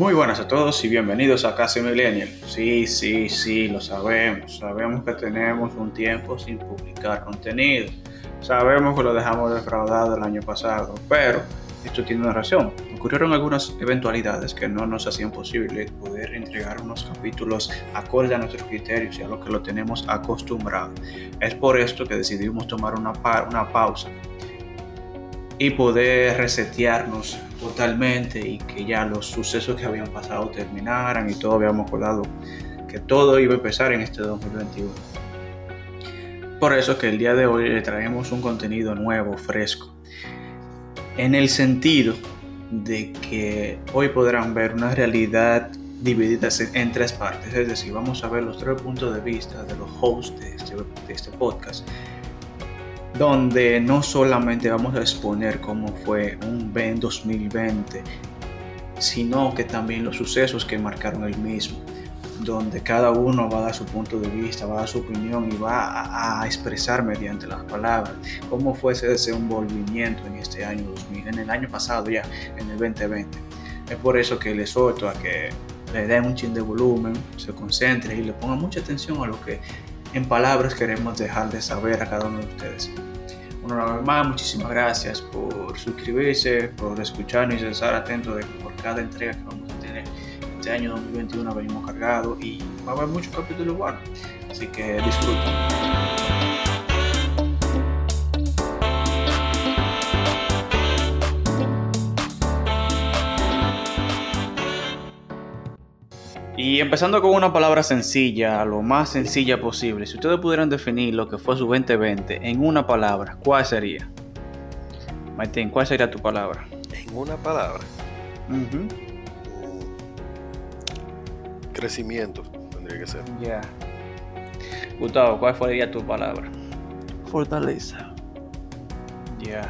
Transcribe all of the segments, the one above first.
Muy buenas a todos y bienvenidos a Casi Millennial. Sí, sí, sí, lo sabemos. Sabemos que tenemos un tiempo sin publicar contenido. Sabemos que lo dejamos defraudado el año pasado, pero esto tiene una razón. Ocurrieron algunas eventualidades que no nos hacían posible poder entregar unos capítulos acorde a nuestros criterios y a lo que lo tenemos acostumbrado. Es por esto que decidimos tomar una, una pausa y poder resetearnos totalmente y que ya los sucesos que habían pasado terminaran y todo habíamos acordado que todo iba a empezar en este 2021. Por eso que el día de hoy le traemos un contenido nuevo, fresco, en el sentido de que hoy podrán ver una realidad dividida en tres partes, es decir, vamos a ver los tres puntos de vista de los hosts de este, de este podcast donde no solamente vamos a exponer cómo fue un Ben 2020, sino que también los sucesos que marcaron el mismo, donde cada uno va a dar su punto de vista, va a dar su opinión y va a, expresar mediante las palabras cómo fue ese desenvolvimiento en este año 2000, en el año pasado ya, en el 2020. Es por eso que les exhorto a que le den un chin de volumen, se concentre y le pongan mucha atención a lo que en palabras queremos dejar de saber a cada uno de ustedes. Una vez más, muchísimas gracias por suscribirse, por escucharnos y estar atentos de, por cada entrega que vamos a tener. Este año 2021 venimos cargados y va a haber muchos capítulos buenos, así que disfruten. Y empezando con una palabra sencilla, lo más sencilla posible, si ustedes pudieran definir lo que fue su 2020 en una palabra, ¿cuál sería? Martín, ¿cuál sería tu palabra? En una palabra. Crecimiento, tendría que ser. Ya. Gustavo, ¿cuál sería tu palabra? Fortaleza. Ya.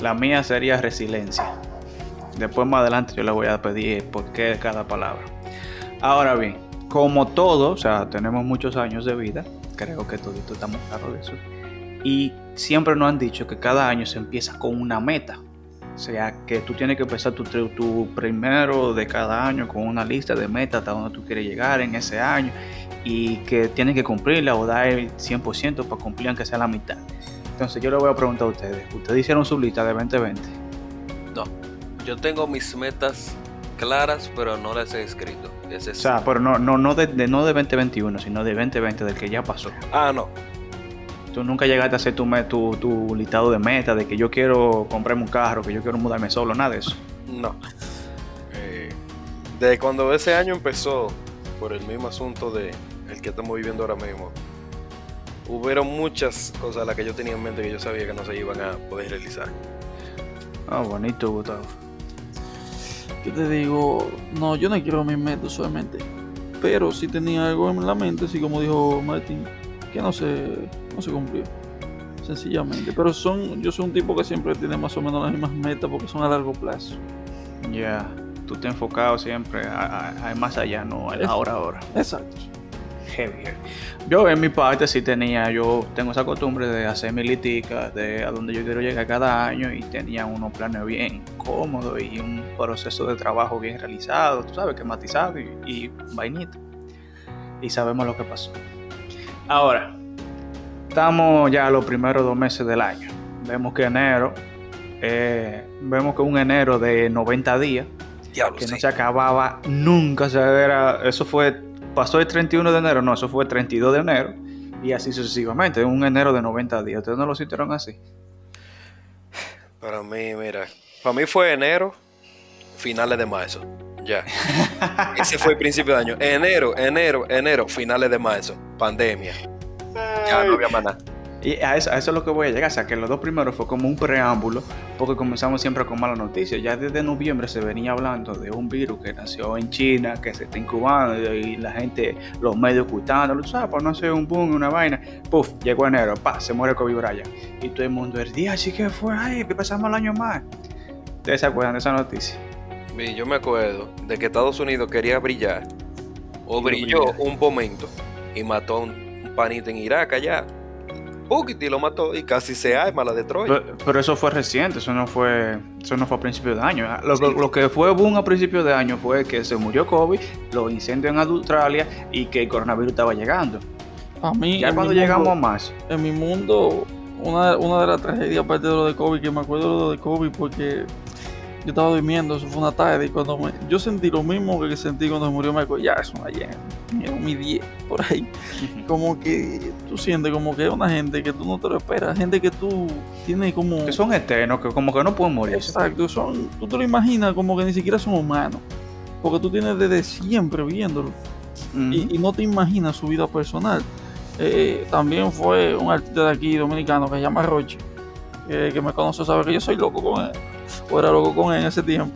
La mía sería resiliencia. Después más adelante yo le voy a pedir por qué cada palabra. Ahora bien, como todo, o sea, tenemos muchos años de vida, creo que todos estamos claros de eso, y siempre nos han dicho que cada año se empieza con una meta. O sea, que tú tienes que empezar tu, tu primero de cada año con una lista de metas hasta donde tú quieres llegar en ese año y que tienes que cumplirla o dar el 100% para cumplir aunque sea la mitad. Entonces yo le voy a preguntar a ustedes, ¿ustedes hicieron su lista de 2020? No, yo tengo mis metas claras, pero no las he escrito. o sea, pero no, no, no, de, no de 2021, sino de 2020, del que ya pasó. Ah, no. Tú nunca llegaste a hacer tu, tu, tu listado de metas, de que yo quiero comprarme un carro, que yo quiero mudarme solo, nada de eso. No. Eh, de cuando ese año empezó, por el mismo asunto de el que estamos viviendo ahora mismo, hubieron muchas cosas las que yo tenía en mente que yo sabía que no se iban a poder realizar. Ah, bonito, Gustavo que te digo, no, yo no quiero mi meta solamente, pero sí tenía algo en la mente, así como dijo Martín, que no se, no se cumplió, sencillamente. Pero son, yo soy un tipo que siempre tiene más o menos las mismas metas porque son a largo plazo. Ya, tú te enfocado siempre a, más allá, no a ahora ahora. Exacto heavy, Yo en mi parte sí tenía, yo tengo esa costumbre de hacer mi litica de a donde yo quiero llegar cada año y tenía unos planes bien cómodos y un proceso de trabajo bien realizado, tú sabes, que matizado y, y vainita. Y sabemos lo que pasó. Ahora, estamos ya los primeros dos meses del año. Vemos que enero, eh, vemos que un enero de 90 días, que no se acababa nunca, o sea, era, eso fue pasó el 31 de enero, no, eso fue el 32 de enero y así sucesivamente, un enero de 90 días. ¿Ustedes no lo sintieron así? Para mí, mira, para mí fue enero, finales de marzo. Ya. Ese fue el principio de año. Enero, enero, enero, finales de marzo. Pandemia. Ya no había más nada. Y a eso, es lo que voy a llegar, o sea, que los dos primeros fue como un preámbulo, porque comenzamos siempre con malas noticias. Ya desde noviembre se venía hablando de un virus que nació en China, que se está incubando y la gente, los medios ocultando, ¿sabes? Por no hacer un boom, una vaina. Puf, llegó enero, pa, se muere Kobe Bryant. Y todo el mundo, el día, sí que fue, ay, que pasamos el año más. ¿Ustedes se acuerdan de esa noticia? yo me acuerdo de que Estados Unidos quería brillar, o brilló un momento, y mató un, un panito en Irak allá y lo mató y casi se arma la de Troya. Pero, eso fue reciente, eso no fue, eso no fue a principios de año. Lo, lo, que fue boom a principios de año fue que se murió COVID, los incendios en Australia y que el coronavirus estaba llegando. A mí, ya cuando llegamos más. En mi mundo, una, una de las tragedias aparte de lo de COVID, que me acuerdo de lo de COVID porque yo estaba durmiendo, eso fue una tarde, y cuando yo sentí lo mismo que sentí cuando murió Michael Jackson ayer, en mi 10, por ahí. Como que tú sientes como que es una gente que tú no te lo esperas, gente que tú tienes como... Que son eternos, que como que no pueden morir. Exacto, son, tú te lo imaginas como que ni siquiera son humanos, porque tú tienes desde siempre viéndolo, y, no te imaginas su vida personal. Eh, también fue un artista de aquí dominicano que se llama Roche, que me conoce sabe que yo soy loco con él o era loco con él en ese tiempo,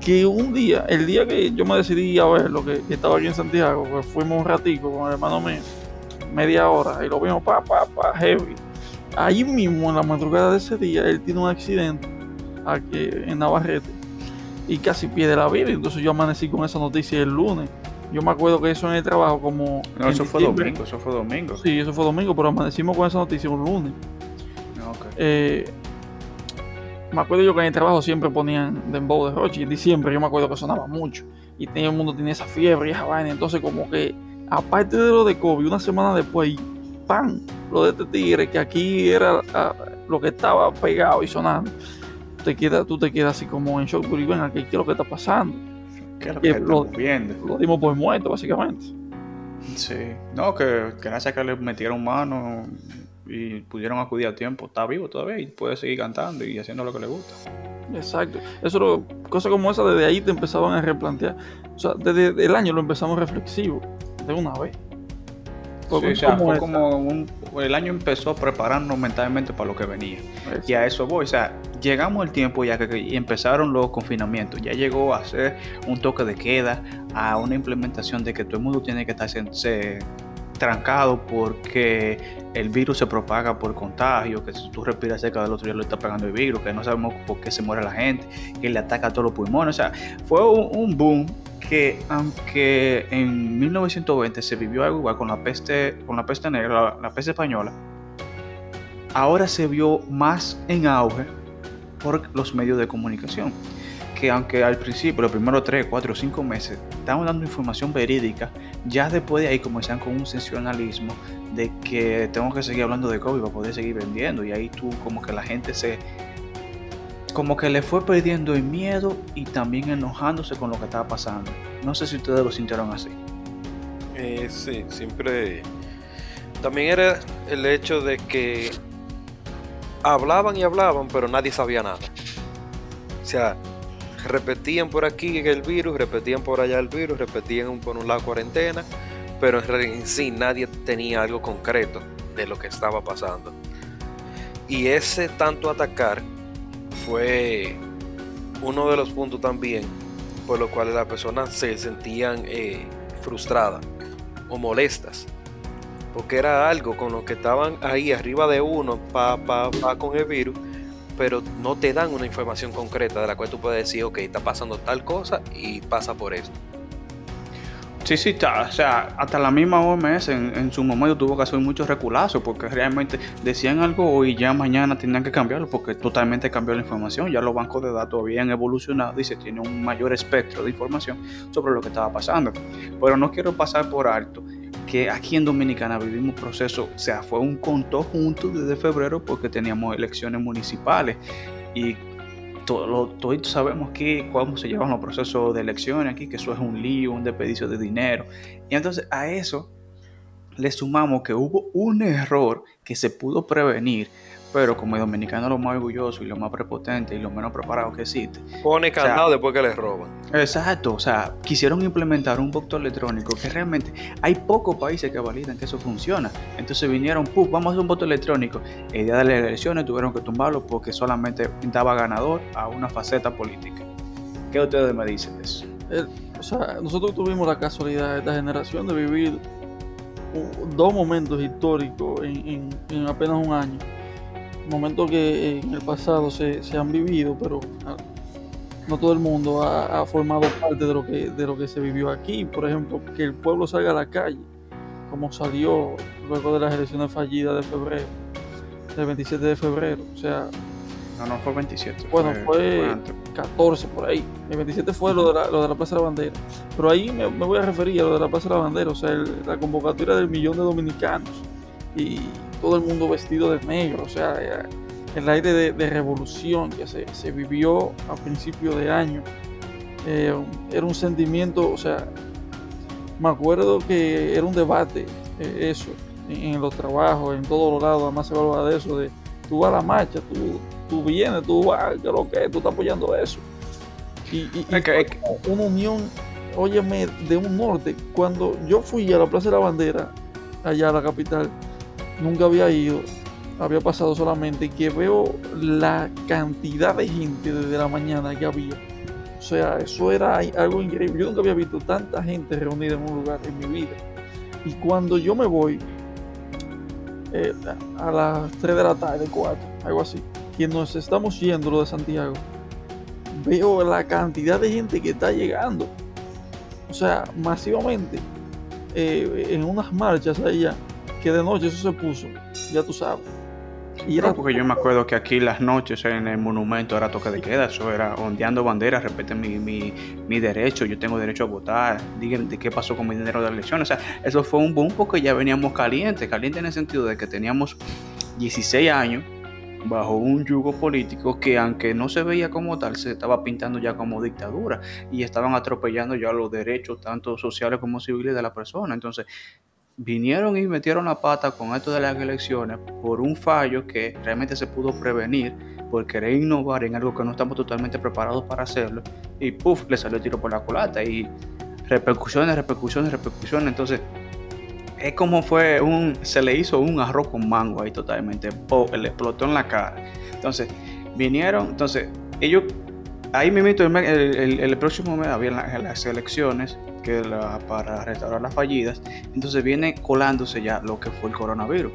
que un día, el día que yo me decidí a ver lo que, estaba aquí en Santiago, pues fuimos un ratico con el hermano mío, media hora, y lo vimos pa, pa, pa, heavy. Ahí mismo, en la madrugada de ese día, él tiene un accidente aquí en Navarrete y casi pierde la vida. Entonces yo amanecí con esa noticia el lunes. Yo me acuerdo que eso en el trabajo como... No, eso fue domingo, eso fue domingo. Sí, eso fue domingo, pero amanecimos con esa noticia un lunes. Okay. Eh, me acuerdo yo que en el trabajo siempre ponían Dembow de Roche y en diciembre yo me acuerdo que sonaba mucho y todo el mundo tenía esa fiebre y esa vaina. Entonces, como que aparte de lo de COVID, una semana después, ¡pam! Lo de este tigre, que aquí era ah, lo que estaba pegado y sonando. Te queda, tú te quedas así como en shock, pero ven aquí, ¿qué es lo que está pasando? ¿Qué es lo que, estamos viendo? Lo dimos por muerto, básicamente. Sí, no, que gracias a que le metieron mano y pudieron acudir a tiempo, está vivo todavía y puede seguir cantando y haciendo lo que le gusta. Exacto. Eso cosas como esa desde ahí te empezaban a replantear. O sea, desde el año lo empezamos reflexivo, de una vez. Sí, fue como un, el año empezó a prepararnos mentalmente para lo que venía. Y a eso voy. O sea, llegamos el tiempo ya que, empezaron los confinamientos. Ya llegó a ser un toque de queda, a una implementación de que todo el mundo tiene que estar trancado porque el virus se propaga por contagio, que si tú respiras cerca del otro ya lo está pegando el virus, que no sabemos por qué se muere la gente, que le ataca a todos los pulmones. O sea, fue un, boom que aunque en 1920 se vivió algo igual con la peste, con la peste negra, la, peste española, ahora se vio más en auge por los medios de comunicación que aunque al principio, los primeros 3, 4, 5 meses, estaban dando información verídica, ya después de ahí comenzaron con un sensacionalismo de que tengo que seguir hablando de COVID para poder seguir vendiendo. Y ahí tú como que la gente se... Como que le fue perdiendo el miedo y también enojándose con lo que estaba pasando. No sé si ustedes lo sintieron así. Eh, sí, siempre... También era el hecho de que hablaban y hablaban, pero nadie sabía nada. O sea, repetían por aquí el virus, repetían por allá el virus, repetían por un lado cuarentena, pero en sí nadie tenía algo concreto de lo que estaba pasando. Y ese tanto atacar fue uno de los puntos también por los cuales las personas se sentían eh, frustradas o molestas. Porque era algo con lo que estaban ahí arriba de uno pa, pa, pa con el virus pero no te dan una información concreta de la cual tú puedes decir, ok, está pasando tal cosa y pasa por esto. Sí, sí, está. O sea, hasta la misma OMS en, su momento tuvo que hacer muchos reculazos porque realmente decían algo y ya mañana tenían que cambiarlo porque totalmente cambió la información. Ya los bancos de datos habían evolucionado y se tiene un mayor espectro de información sobre lo que estaba pasando. Pero no quiero pasar por alto que aquí en Dominicana vivimos proceso, o sea, fue un conto junto desde febrero porque teníamos elecciones municipales y todos sabemos que cómo se llevan los procesos de elecciones aquí, que eso es un lío, un desperdicio de dinero. Y entonces a eso le sumamos que hubo un error que se pudo prevenir pero como el dominicano lo más orgulloso y lo más prepotente y lo menos preparado que existe. Pone candado después que les roban. Exacto, o sea, quisieron implementar un voto electrónico que realmente hay pocos países que validan que eso funciona. Entonces vinieron, puf, vamos a hacer un voto electrónico. El día de las elecciones tuvieron que tumbarlo porque solamente daba ganador a una faceta política. ¿Qué ustedes me dicen de eso? o sea, nosotros tuvimos la casualidad de esta generación de vivir dos momentos históricos en apenas un año momentos que en el pasado se, han vivido, pero ah, no todo el mundo ha, formado parte de lo, que, de lo que se vivió aquí. Por ejemplo, que el pueblo salga a la calle como salió luego de las elecciones fallidas de febrero, del 27 de febrero. O sea, No, no fue 27. Bueno, fue- antes. 14 por ahí. El 27 fue lo de la, lo de la Plaza de la Bandera. Pero ahí me, me voy a referir a lo de la Plaza de la Bandera, o sea, el- la convocatoria del millón de dominicanos y todo el mundo vestido de negro, o sea, eh, el aire de, de revolución que se, se vivió a principio de año. eh, era un sentimiento, o sea, me acuerdo que era un debate, eh, eso, en, en los trabajos, en todos los lados, además se hablaba de eso, de tú vas a la marcha, tú, tú vienes, tú vas, que lo que, tú estás apoyando eso. Y, y- una unión, óyeme, de un norte. Cuando yo fui a la Plaza de la Bandera, allá a la capital, nunca había ido, había pasado solamente que veo la cantidad de gente desde la mañana que había. O sea, eso era algo increíble. Yo nunca había visto tanta gente reunida en un lugar en mi vida. Y cuando yo me voy eh, a las 3 de la tarde, 4, algo así, que nos estamos yendo lo de Santiago, veo la cantidad de gente que está llegando. O sea, masivamente. eh, en unas marchas allá, que de noche eso se puso, ya tú sabes. Y era No, porque yo me acuerdo que aquí las noches en el monumento era toque de queda, eso era ondeando banderas, respeten mi, mi, mi derecho, yo tengo derecho a votar, digan de qué pasó con mi dinero de elecciones. O sea, eso fue un boom porque ya veníamos calientes, calientes en el sentido de que teníamos 16 años bajo un yugo político que aunque no se veía como tal, se estaba pintando ya como dictadura y estaban atropellando ya los derechos tanto sociales como civiles de la persona. Entonces, vinieron y metieron la pata con esto de las elecciones por un fallo que realmente se pudo prevenir por querer innovar en algo que no estamos totalmente preparados para hacerlo y puff, le salió el tiro por la culata y repercusiones, repercusiones, repercusiones. Entonces, es como fue un, se le hizo un arroz con mango ahí totalmente, po, le explotó en la cara. Entonces, vinieron, entonces, ellos, ahí mismo el, el, el próximo mes había la- las elecciones para restaurar las fallidas, entonces viene colándose ya lo que fue el coronavirus.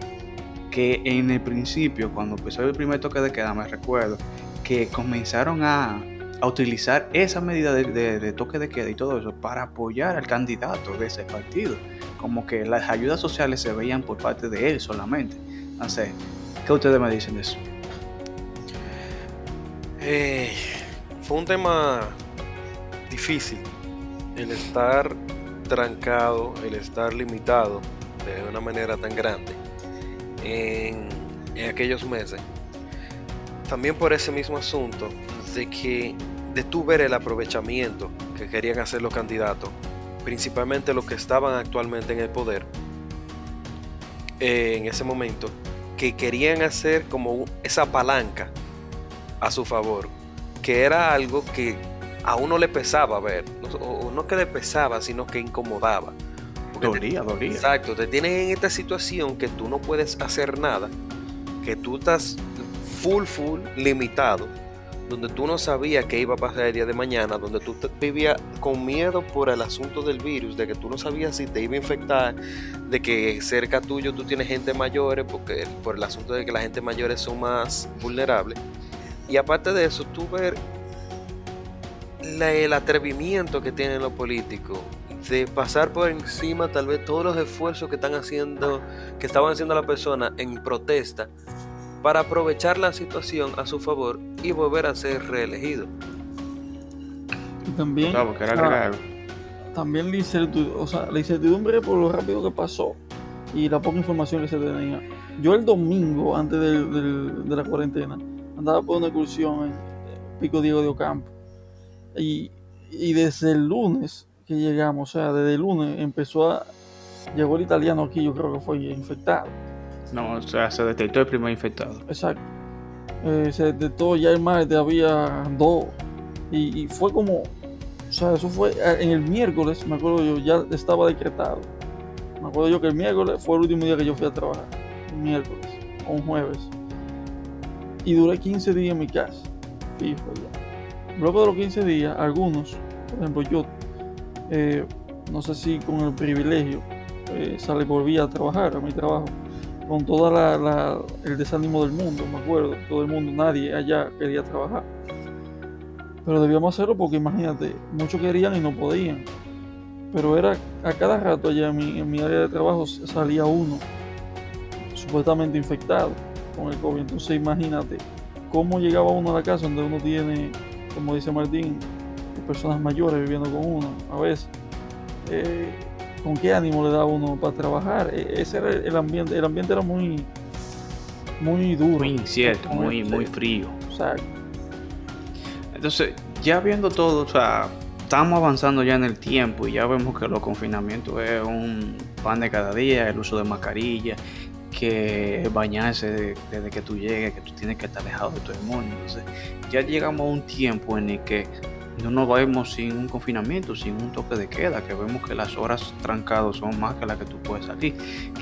Que en el principio, cuando empezó el primer toque de queda, me recuerdo que comenzaron a, a utilizar esa medida de, de- toque de queda y todo eso para apoyar al candidato de ese partido. Como que las ayudas sociales se veían por parte de él solamente. Sé, ¿qué ustedes me dicen de eso? Eh, fue un tema difícil el estar trancado, el estar limitado de una manera tan grande en, aquellos meses. También por ese mismo asunto de que de ver el aprovechamiento que querían hacer los candidatos, principalmente los que estaban actualmente en el poder eh, en ese momento, que querían hacer como esa palanca a su favor, que era algo que a uno le pesaba ver, no- o, no que le pesaba, sino que incomodaba. Porque te- Dolía, dolía. Exacto, te tienen en esta situación que tú no puedes hacer nada, que tú estás full, full limitado, donde tú no sabías qué iba a pasar el día de mañana, donde tú te- vivías con miedo por el asunto del virus, de que tú no sabías si te iba a infectar, de que cerca tuyo tú tienes gente mayores, porque por el asunto de que la gente mayores son más vulnerables. Y aparte de eso, tú ver la- el atrevimiento que tienen los políticos de pasar por encima tal vez todos los esfuerzos que están haciendo, que estaban haciendo la persona en protesta para aprovechar la situación a su favor y volver a ser reelegido. y también, Claro, porque era ah, también la incertidumbre, o sea, la incertidumbre por lo rápido que pasó y la poca información que se tenía. Yo el domingo, antes del- del- de la cuarentena, andaba por una excursión en Pico Diego de Ocampo. Y, y desde el lunes que llegamos, o sea, desde el lunes empezó a... Llegó el italiano aquí, yo creo que fue infectado. No, o sea, se detectó el primer infectado. Exacto. Eh, se detectó ya el martes, había dos. Y, y fue como, o sea, eso fue eh, en el miércoles, me acuerdo yo, ya estaba decretado. Me acuerdo yo que el miércoles fue el último día que yo fui a trabajar. Un miércoles o un jueves. Y duré 15 días en mi casa. Fijo ya. Luego de los 15 días, algunos, por ejemplo yo, eh, no sé si con el privilegio, eh, sale, volví a trabajar, a mi trabajo con todo el desánimo del mundo, me acuerdo, todo el mundo, nadie allá quería trabajar. Pero debíamos hacerlo porque imagínate, muchos querían y no podían. pero era a cada rato allá en mi área de trabajo salía uno supuestamente infectado con el COVID. Entonces imagínate cómo llegaba uno a la casa donde uno tiene, como dice Martín, personas mayores viviendo con uno a veces. Eh, ¿Con qué ánimo le da uno para trabajar? E, ese era el ambiente. El ambiente era muy, muy duro. Muy incierto, muy, muy frío. Exacto. Entonces, ya viendo todo, o sea, estamos avanzando ya en el tiempo y ya vemos que los confinamientos es un pan de cada día, el uso de mascarilla, que bañarse desde que tú llegues, que tú tienes que estar alejado de todo el mundo. Entonces, ya llegamos a un tiempo en el que no nos vemos sin un confinamiento, sin un toque de queda, que vemos que las horas trancadas son más que las que tú puedes salir,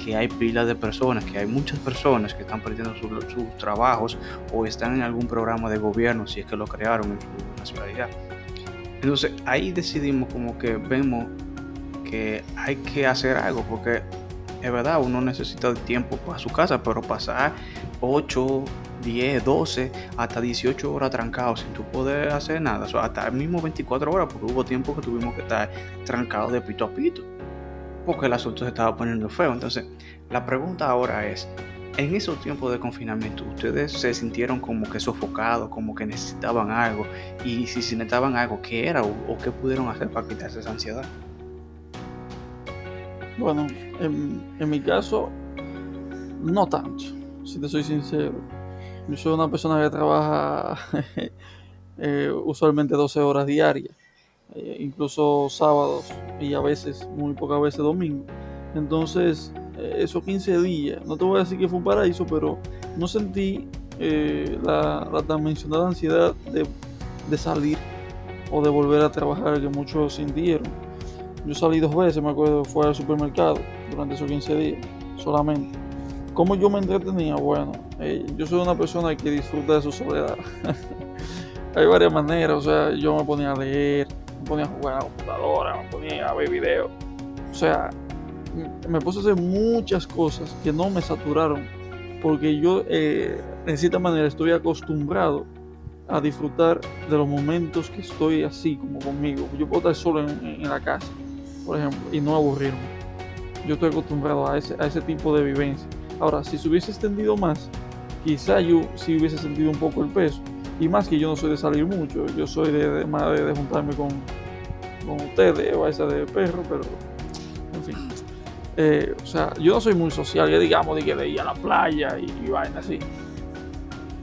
que hay pilas de personas, que hay muchas personas que están perdiendo sus trabajos o están en algún programa de gobierno, si es que lo crearon en su nacionalidad. Entonces ahí decidimos como que vemos que hay que hacer algo, porque es verdad, uno necesita tiempo para su casa, pero pasar 8, 10, 12, hasta 18 horas trancados sin tú poder hacer nada, o hasta el mismo 24 horas, porque hubo tiempo que tuvimos que estar trancados de pito a pito, porque el asunto se estaba poniendo feo. Entonces, la pregunta ahora es, en esos tiempos de confinamiento, ¿ustedes se sintieron como que sofocados, como que necesitaban algo? Y si necesitaban algo, ¿qué era o qué pudieron hacer para quitarse esa ansiedad? Bueno, en, mi caso, no tanto, si te soy sincero. Yo soy una persona que trabaja eh, usualmente 12 horas diarias, eh, incluso sábados y a veces, muy pocas veces domingos. Entonces, eh, esos 15 días, no te voy a decir que fue un paraíso, pero no sentí la, tan mencionada ansiedad de salir o de volver a trabajar que muchos sintieron yo salí dos veces, me acuerdo, fue al supermercado durante esos 15 días, solamente. ¿Cómo yo me entretenía? Bueno, eh, yo soy una persona que disfruta de su soledad. Hay varias maneras, o sea, yo me ponía a leer, me ponía a jugar a la computadora, me ponía a ver videos. O sea, me puse a hacer muchas cosas que no me saturaron, porque yo, eh, cierta manera, estoy acostumbrado a disfrutar de los momentos que estoy así, como conmigo. Yo puedo estar solo en la casa por ejemplo, y no aburrirme. Yo estoy acostumbrado a ese, a ese tipo de vivencia. Ahora, si se hubiese extendido más, quizá yo sí hubiese sentido un poco el peso. Y más que yo no soy de salir mucho, yo soy de, más de, juntarme con, con ustedes o esa de perro, pero en fin. Eh, o sea, yo no soy muy social, digamos, de que de ir a la playa y, y vaina así.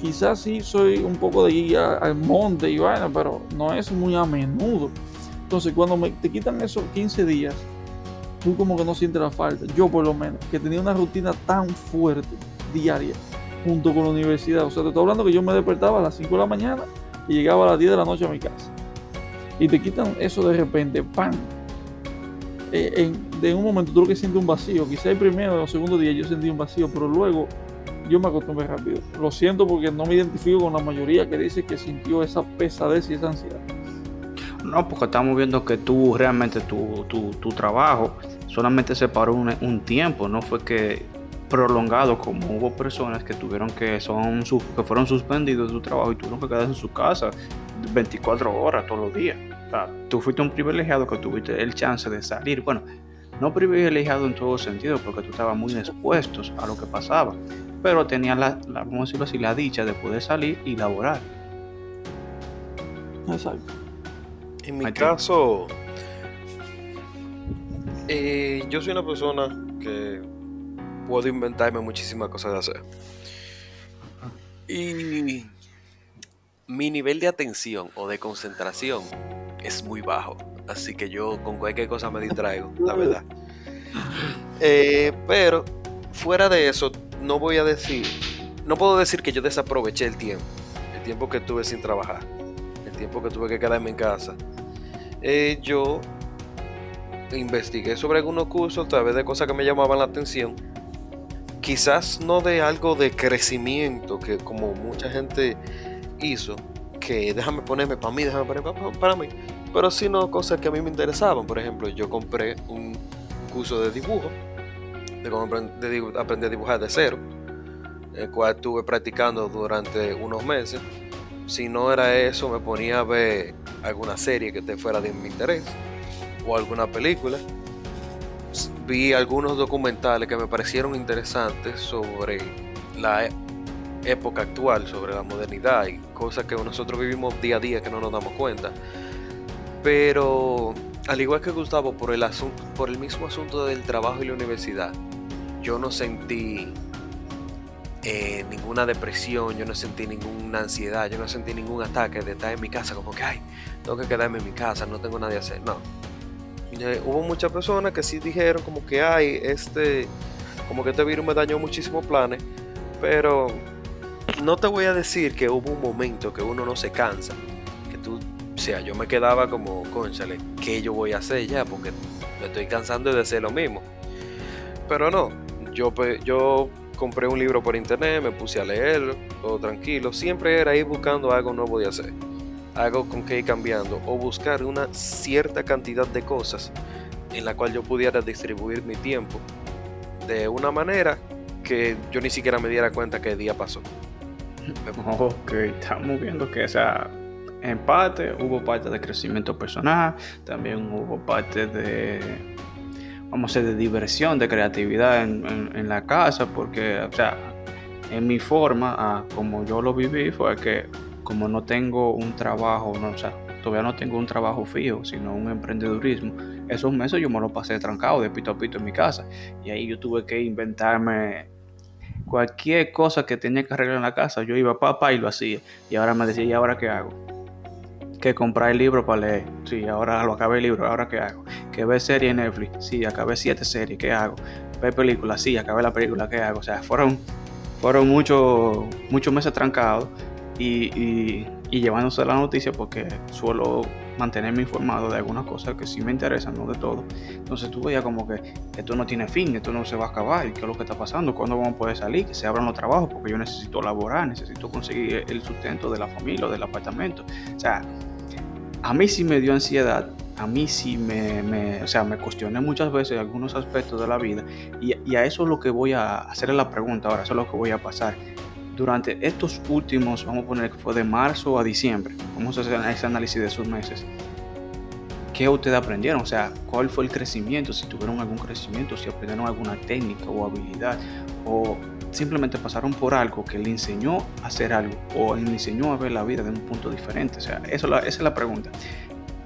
Quizás sí soy un poco de ir al monte y vaina, pero no es muy a menudo. Entonces, cuando me, te quitan esos 15 días, tú como que no sientes la falta. Yo, por lo menos, que tenía una rutina tan fuerte, diaria, junto con la universidad. O sea, te estoy hablando que yo me despertaba a las 5 de la mañana y llegaba a las 10 de la noche a mi casa. Y te quitan eso de repente, ¡pam! Eh, en, de un momento tú lo que sientes un vacío. Quizá el primero o el segundo día yo sentí un vacío, pero luego yo me acostumbré rápido. Lo siento porque no me identifico con la mayoría que dice que sintió esa pesadez y esa ansiedad. No, porque estamos viendo que tú realmente tu, tu, trabajo solamente se paró un, tiempo, no fue que prolongado como hubo personas que tuvieron que son que fueron suspendidos de su trabajo y tuvieron que quedarse en su casa 24 horas todos los días. O sea, tú fuiste un privilegiado que tuviste el chance de salir. Bueno, no privilegiado en todo sentido porque tú estabas muy expuesto a lo que pasaba, pero tenías la, la, decirlo así, la dicha de poder salir y laborar. Exacto. En mi caso, eh, yo soy una persona que puedo inventarme muchísimas cosas de hacer. Y mi nivel de atención o de concentración es muy bajo. Así que yo con cualquier cosa me distraigo, la verdad. Eh, pero fuera de eso, no voy a decir, no puedo decir que yo desaproveché el tiempo. El tiempo que tuve sin trabajar. El tiempo que tuve que quedarme en casa eh, yo investigué sobre algunos cursos a través de cosas que me llamaban la atención. Quizás no de algo de crecimiento que como mucha gente hizo, que déjame ponerme para mí, déjame ponerme para, mí, pero sino cosas que a mí me interesaban. Por ejemplo, yo compré un curso de dibujo, de cómo aprender a dibujar de cero, el cual estuve practicando durante unos meses. Si no era eso, me ponía a ver alguna serie que te fuera de mi interés o alguna película. Vi algunos documentales que me parecieron interesantes sobre la e- época actual, sobre la modernidad y cosas que nosotros vivimos día a día que no nos damos cuenta. Pero al igual que Gustavo, por el, asunto, por el mismo asunto del trabajo y la universidad, yo no sentí eh, ninguna depresión, yo no sentí ninguna ansiedad, yo no sentí ningún ataque de estar en mi casa como que, ay, tengo que quedarme en mi casa, no tengo nada que hacer. No. Eh, hubo muchas personas que sí dijeron como que, ay, este, como que este virus me dañó muchísimos planes, pero no te voy a decir que hubo un momento que uno no se cansa, que tú, o sea, yo me quedaba como, conchale, ¿qué yo voy a hacer ya? Porque me estoy cansando de hacer lo mismo. Pero no, yo, pe- yo compré un libro por internet, me puse a leerlo, todo tranquilo. Siempre era ir buscando algo nuevo de hacer, algo con que ir cambiando, o buscar una cierta cantidad de cosas en la cual yo pudiera distribuir mi tiempo de una manera que yo ni siquiera me diera cuenta que el día pasó. Ok, estamos viendo que esa en parte hubo parte de crecimiento personal, también hubo parte de, vamos a decir, de diversión, de creatividad en, en- en la casa, porque, o sea, en mi forma, ah, como yo lo viví, fue que como no tengo un trabajo, no, o sea, todavía no tengo un trabajo fijo, sino un emprendedurismo, esos meses yo me lo pasé trancado de pito a pito en mi casa, y ahí yo tuve que inventarme cualquier cosa que tenía que arreglar en la casa, yo iba papá y lo hacía. Y ahora me decía, ¿y ahora qué hago? Que comprar el libro para leer. Sí, ahora lo acabé el libro, ¿ahora qué hago? Que ver serie en Netflix. Sí, acabé siete series, ¿qué hago? Ver películas, sí, acabé la película, ¿qué hago? O sea, fueron, fueron muchos muchos meses trancados y, y, y llevándose la noticia porque suelo mantenerme informado de algunas cosas que sí me interesan, no de todo. Entonces tú veías como que esto no tiene fin, esto no se va a acabar, y qué es lo que está pasando, cuándo vamos a poder salir, que se abran los trabajos, porque yo necesito laborar, necesito conseguir el sustento de la familia o del apartamento. O sea, a mí sí me dio ansiedad, a mí sí me, o sea, me cuestioné muchas veces algunos aspectos de la vida, y, y a eso es lo que voy a hacerle la pregunta ahora, eso es lo que voy a pasar. Durante estos últimos, vamos a poner que fue de marzo a diciembre, vamos a hacer ese análisis de esos meses. ¿Qué ustedes aprendieron? O sea, ¿cuál fue el crecimiento? Si tuvieron algún crecimiento, si aprendieron alguna técnica o habilidad, o simplemente pasaron por algo que le enseñó a hacer algo, o le enseñó a ver la vida de un punto diferente. O sea, eso, esa es la pregunta.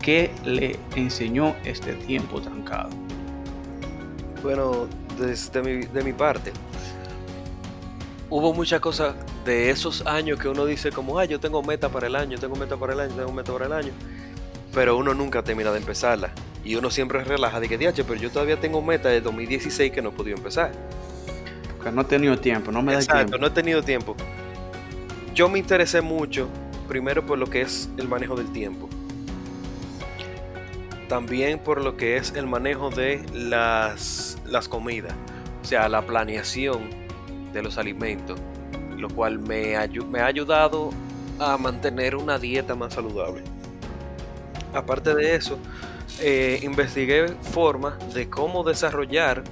¿Qué le enseñó este tiempo trancado? Bueno, desde mi, de mi parte, hubo muchas cosas de esos años que uno dice como, ah, yo tengo meta para el año, tengo meta para el año, tengo meta para el año, pero uno nunca termina de empezarla. Y uno siempre relaja de que, diache, pero yo todavía tengo meta de 2016 que no he podido empezar. Porque no he tenido tiempo, no me da Exacto, tiempo. no he tenido tiempo. Yo me interesé mucho, primero por lo que es el manejo del tiempo. También por lo que es el manejo de las, las comidas. O sea, la planeación de los alimentos. Lo cual me, ha ayudado a mantener una dieta más saludable. Aparte de eso, eh, investigué formas de cómo desarrollar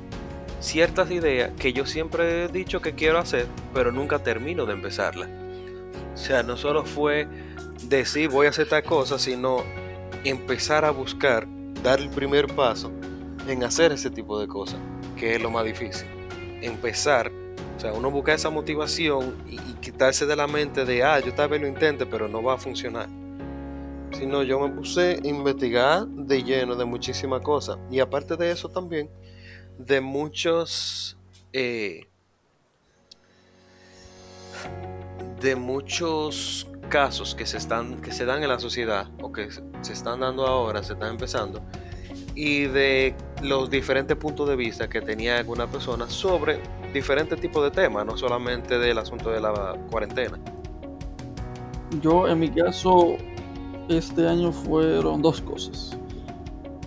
ciertas ideas que yo siempre he dicho que quiero hacer, pero nunca termino de empezarlas. O sea, no solo fue decir voy a hacer tal cosa, sino empezar a buscar, dar el primer paso en hacer ese tipo de cosas, que es lo más difícil. Empezar, o sea, uno busca esa motivación y, quitarse de la mente de, ah, yo tal vez lo intente, pero no va a funcionar. Sino yo me puse a investigar de lleno de muchísimas cosas. Y aparte de eso también, de muchos eh, de muchos casos que se están que se dan en la sociedad o que se están dando ahora se están empezando y de los diferentes puntos de vista que tenía alguna persona sobre diferentes tipos de temas no solamente del asunto de la cuarentena Yo, en mi caso, este año fueron dos cosas.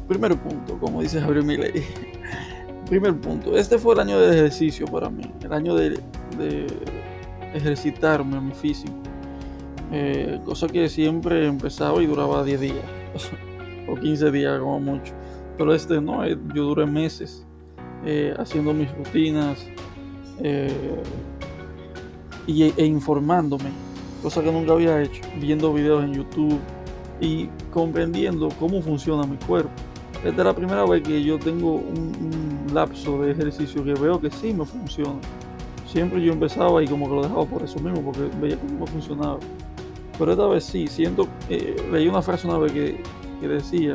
Primer punto, como dice Javier Milei. Primer punto, este fue el año de ejercicio para mí, el año de, de ejercitarme mi físico. Eh, cosa que siempre empezaba y duraba 10 días o 15 días como mucho. Pero este no, eh, yo duré meses eh, haciendo mis rutinas eh, y, e informándome cosa que nunca había hecho, viendo videos en YouTube y comprendiendo cómo funciona mi cuerpo. esta es la primera vez que yo tengo un, lapso de ejercicio que veo que sí me funciona. Siempre yo empezaba y como que lo dejaba por eso mismo, porque veía que no funcionaba. Pero esta vez sí, siento, eh, leí una frase una vez que, decía,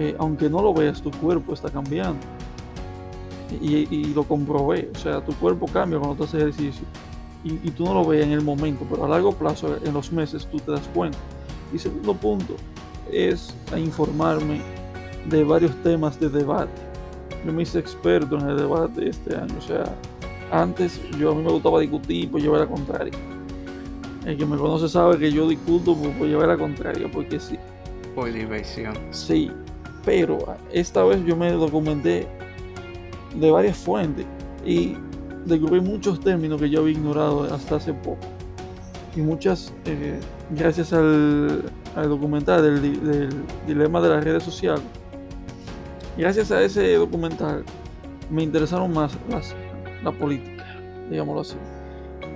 eh, aunque no lo veas, tu cuerpo está cambiando. Y, lo comprobé, o sea, tu cuerpo cambia cuando tú haces ejercicio. Y, y, tú no lo ves en el momento, pero a largo plazo, en los meses, tú te das cuenta. Y segundo punto es a informarme de varios temas de debate. Yo me hice experto en el debate este año. O sea, antes yo a mí me gustaba discutir por llevar la contraria. El que me conoce sabe que yo discuto por, llevar la contraria, porque sí. Por diversión. Sí, pero esta vez yo me documenté de varias fuentes y descubrí muchos términos que yo había ignorado hasta hace poco. Y muchas, eh, gracias al, documental del dilema de las redes sociales, gracias a ese documental me interesaron más la política, digámoslo así,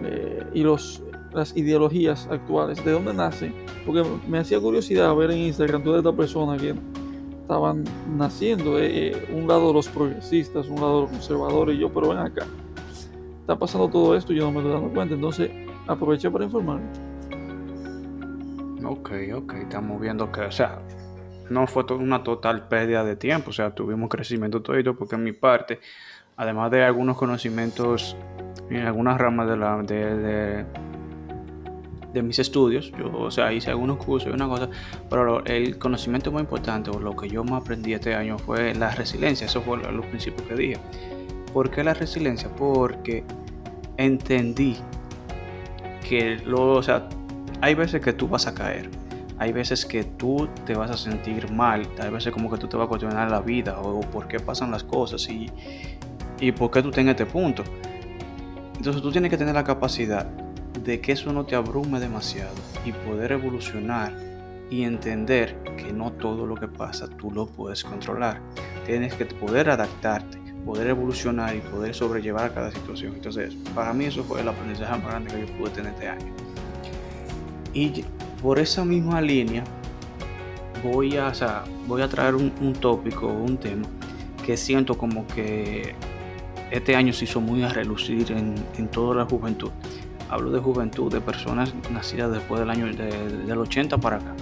eh, y los, las ideologías actuales, de dónde nacen, porque me hacía curiosidad ver en Instagram toda esta persona que estaban naciendo, eh, eh, un lado los progresistas, un lado los conservadores, y yo, pero ven acá, está pasando todo esto y yo no me estoy dando cuenta, entonces aproveché para informarme. Ok, ok, estamos viendo que, o sea, no fue una total pérdida de tiempo, o sea, tuvimos crecimiento todo porque en mi parte, además de algunos conocimientos en algunas ramas de, la, de, mis estudios, yo, o sea, hice algunos cursos y una cosa, pero el conocimiento más importante o lo que yo más aprendí este año fue la resiliencia, eso fue los principios que dije. ¿Por qué la resiliencia? Porque entendí que lo, o sea, hay veces que tú vas a caer hay veces que tú te vas a sentir mal, hay veces como que tú te vas a cuestionar la vida o, por qué pasan las cosas y, y por qué tú tengas este punto. Entonces tú tienes que tener la capacidad de que eso no te abrume demasiado y poder evolucionar y entender que no todo lo que pasa tú lo puedes controlar. Tienes que poder adaptarte, poder evolucionar y poder sobrellevar cada situación. Entonces, para mí eso fue el aprendizaje más grande que yo pude tener este año. Y por esa misma línea voy a, voy a traer un, tópico, un tema que siento como que este año se hizo muy a relucir en, toda la juventud. Hablo de juventud, de personas nacidas después del año del 80 para acá.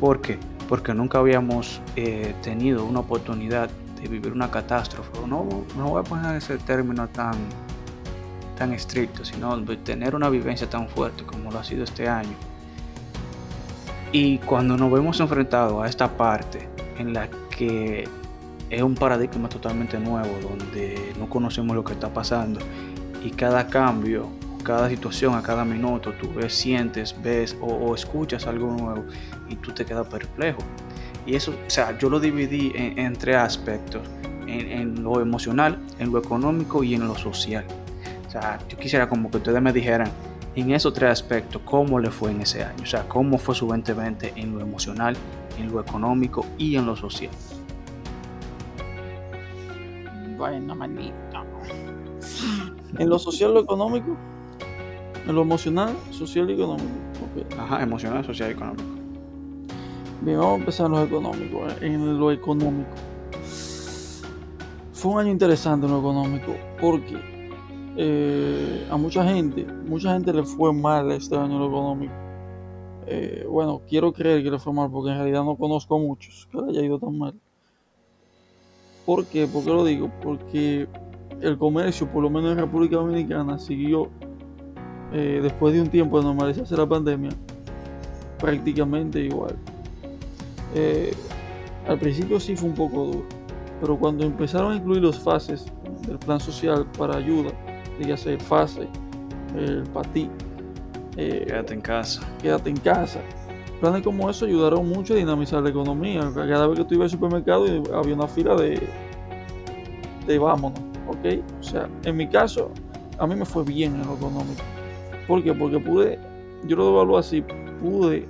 ¿Por qué? Porque nunca habíamos eh, tenido una oportunidad de vivir una catástrofe. No, no voy a poner ese término tan, tan estricto, sino de tener una vivencia tan fuerte como lo ha sido este año y cuando nos vemos enfrentados a esta parte en la que es un paradigma totalmente nuevo, donde no conocemos lo que está pasando y cada cambio, cada situación, a cada minuto, tú ves, sientes, ves o, escuchas algo nuevo y tú te quedas perplejo. Y eso, o sea, yo lo dividí en, tres aspectos, en, en, lo emocional, en lo económico y en lo social. O sea, yo quisiera como que ustedes me dijeran, en esos tres aspectos, cómo le fue en ese año, o sea, cómo fue su 2020 en lo emocional, en lo económico y en lo social. Bueno, manito. En lo social, lo económico, en lo emocional, social y económico. Ajá, emocional, social y económico. Bien, vamos a empezar en lo económico. Eh, en lo económico. Fue un año interesante en lo económico porque eh, a mucha gente, mucha gente le fue mal este año lo económico. Eh, bueno, quiero creer que le fue mal porque en realidad no conozco a muchos que le haya ido tan mal. ¿Por qué? ¿Por qué lo digo? Porque el comercio, por lo menos en República Dominicana, siguió eh, después de un tiempo de normalizarse la pandemia prácticamente igual. al principio sí fue un poco duro, pero cuando empezaron a incluir los fases del plan social para ayuda, dígase fase, el patí. Eh, quédate en casa. Quédate en casa. Planes como eso ayudaron mucho a dinamizar la economía. Cada vez que tú ibas al supermercado había una fila de, de vámonos, ¿ok? O sea, en mi caso, a mí me fue bien en lo económico. ¿Por qué? Porque pude, yo lo evalúo así, pude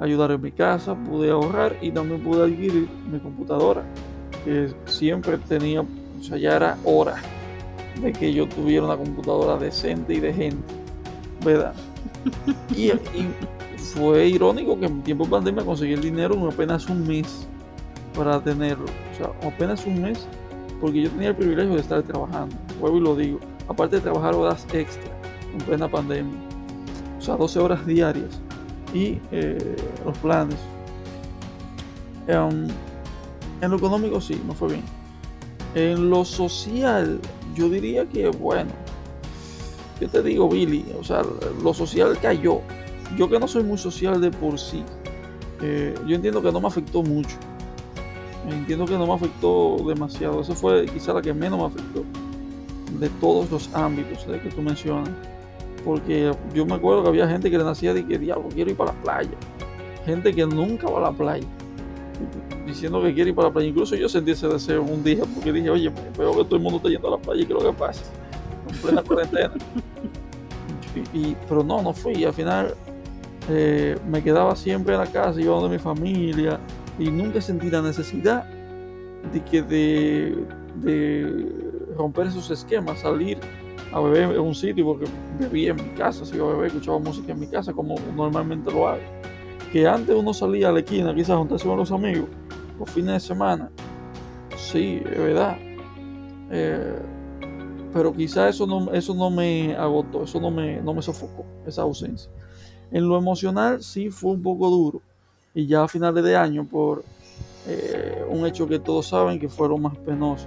ayudar en mi casa, pude ahorrar y también pude adquirir mi computadora, que siempre tenía, o sea, ya era hora de que yo tuviera una computadora decente y de gente, ¿verdad? y, fue irónico que en tiempo de pandemia conseguí el dinero en apenas un mes para tenerlo. O sea, apenas un mes, porque yo tenía el privilegio de estar trabajando. Vuelvo y lo digo. Aparte de trabajar horas extra en plena pandemia. O sea, 12 horas diarias. Y eh, los planes. En lo económico sí, no fue bien. En lo social, yo diría que, bueno, ¿qué te digo, Billy? O sea, lo social cayó. Yo que no soy muy social de por sí, eh, yo entiendo que no me afectó mucho. Entiendo que no me afectó demasiado. Esa fue quizá la que menos me afectó de todos los ámbitos de que tú mencionas. Porque yo me acuerdo que había gente que le nacía de que diablo, quiero ir para la playa. Gente que nunca va a la playa. Diciendo que quiere ir para la playa. Incluso yo sentí ese deseo un día porque dije, oye, veo que todo el mundo está yendo a la playa y qué es lo que pasa. En plena cuarentena. y, pero no, no fui. Al final eh, me quedaba siempre en la casa, iba donde mi familia y nunca sentí la necesidad de que de, de romper esos esquemas, salir a beber en un sitio porque bebía en mi casa, si a beber, escuchaba música en mi casa como normalmente lo hago. Que antes uno salía a la esquina, quizás juntarse con los amigos, los fines de semana. Sí, es verdad. Eh, pero quizás eso no, eso no me agotó, eso no me, no me sofocó, esa ausencia. En lo emocional sí fue un poco duro. Y ya a finales de año, por eh, un hecho que todos saben que fue lo más penoso,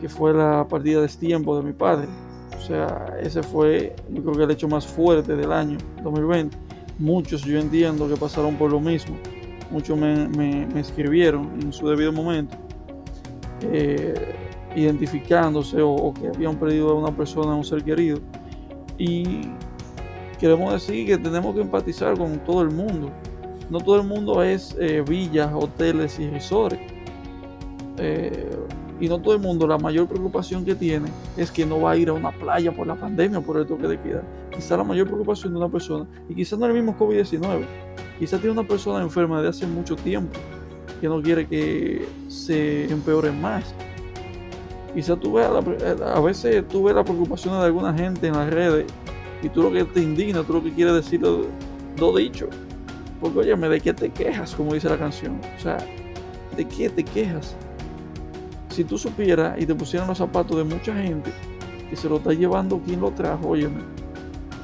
que fue la partida de tiempo de mi padre. O sea, ese fue, yo creo que el hecho más fuerte del año 2020. Muchos yo entiendo que pasaron por lo mismo. Muchos me, escribieron en su debido momento, eh, identificándose o, o, que habían perdido a una persona, a un ser querido. Y queremos decir que tenemos que empatizar con todo el mundo. No todo el mundo es eh, villas, hoteles y resorts. Eh, y no todo el mundo, la mayor preocupación que tiene es que no va a ir a una playa por la pandemia, por el toque de queda. Quizá la mayor preocupación de una persona, y quizá no es el mismo COVID-19, quizá tiene una persona enferma de hace mucho tiempo que no quiere que se empeore más. Quizá tú veas, a veces tú ves la preocupación de alguna gente en las redes y tú lo que te indigna, tú lo que quieres decir lo, dicho. Porque, oye, ¿de qué te quejas? Como dice la canción. O sea, ¿de qué te quejas? Si tú supieras y te pusieran los zapatos de mucha gente que se lo está llevando quien lo trajo, óyeme,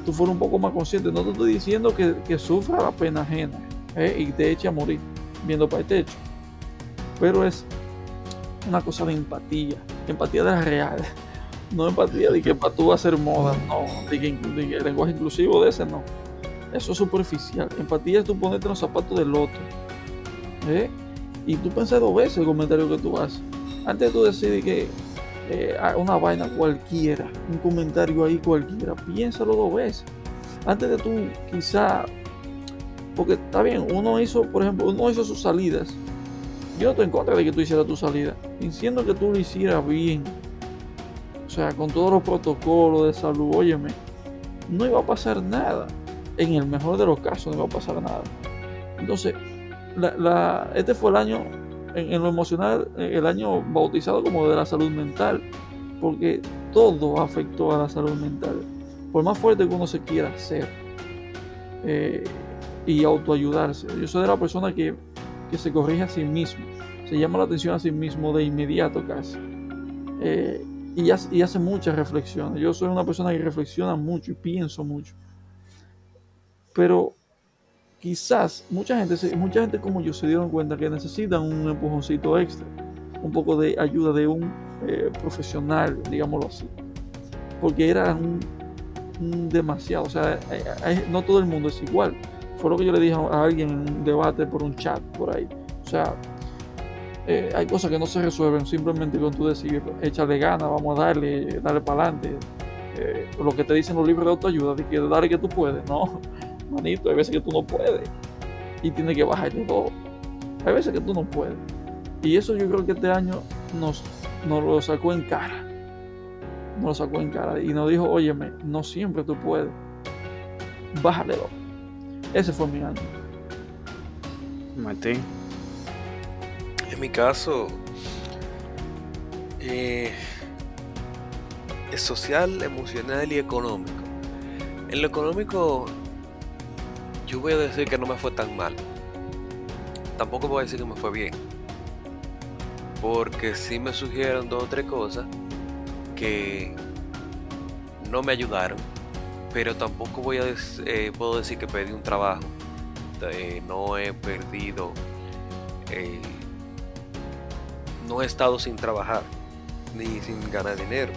tú fueras un poco más consciente. No te estoy diciendo que, sufra la pena ajena ¿eh? y te eche a morir viendo para el techo. Pero es una cosa de empatía, empatía de la real no empatía de que para tú hacer moda, no, de que, el lenguaje inclusivo de ese no. Eso es superficial. Empatía es tú ponerte los zapatos del otro. ¿eh? Y tú pensas dos veces el comentario que tú haces. Antes de tú decidir que eh, una vaina cualquiera, un comentario ahí cualquiera, piénsalo dos veces. Antes de tú quizá, porque está bien, uno hizo, por ejemplo, uno hizo sus salidas. Yo no estoy en contra de que tú hicieras tu salida, diciendo que tú lo hicieras bien o sea, con todos los protocolos de salud, óyeme, no iba a pasar nada. En el mejor de los casos no iba a pasar nada. Entonces, este fue el año, en, lo emocional, el año bautizado como de la salud mental, porque todo afectó a la salud mental. Por más fuerte que uno se quiera hacer eh, y autoayudarse. Yo soy de la persona que, que, se corrige a sí mismo, se llama la atención a sí mismo de inmediato casi. Eh, y hace, muchas reflexiones. Yo soy una persona que reflexiona mucho y pienso mucho. Pero quizás mucha gente, mucha gente como yo se dieron cuenta que necesitan un empujoncito extra, un poco de ayuda de un eh, profesional, digámoslo así. Porque era un, demasiado, o sea, eh, eh, no todo el mundo es igual. Fue lo que yo le dije a alguien en un debate por un chat por ahí. O sea, eh, hay cosas que no se resuelven simplemente con tú decir, échale ganas, vamos a darle, darle para adelante. Eh, lo que te dicen los libros de autoayuda, de que dale que tú puedes, no, manito, hay veces que tú no puedes y tienes que bajarle todo. Hay veces que tú no puedes. Y eso yo creo que este año nos, nos lo sacó en cara. Nos lo sacó en cara y nos dijo, óyeme, no siempre tú puedes. Bájale dos. Ese fue mi año. Martín. En mi caso, eh, es social, emocional y económico. En lo económico, yo voy a decir que no me fue tan mal. Tampoco voy a decir que me fue bien. porque sí me sugieren dos o tres cosas que no me ayudaron, pero tampoco voy a eh, puedo decir que perdí un trabajo. Eh, no he perdido, eh, no he estado sin trabajar ni sin ganar dinero.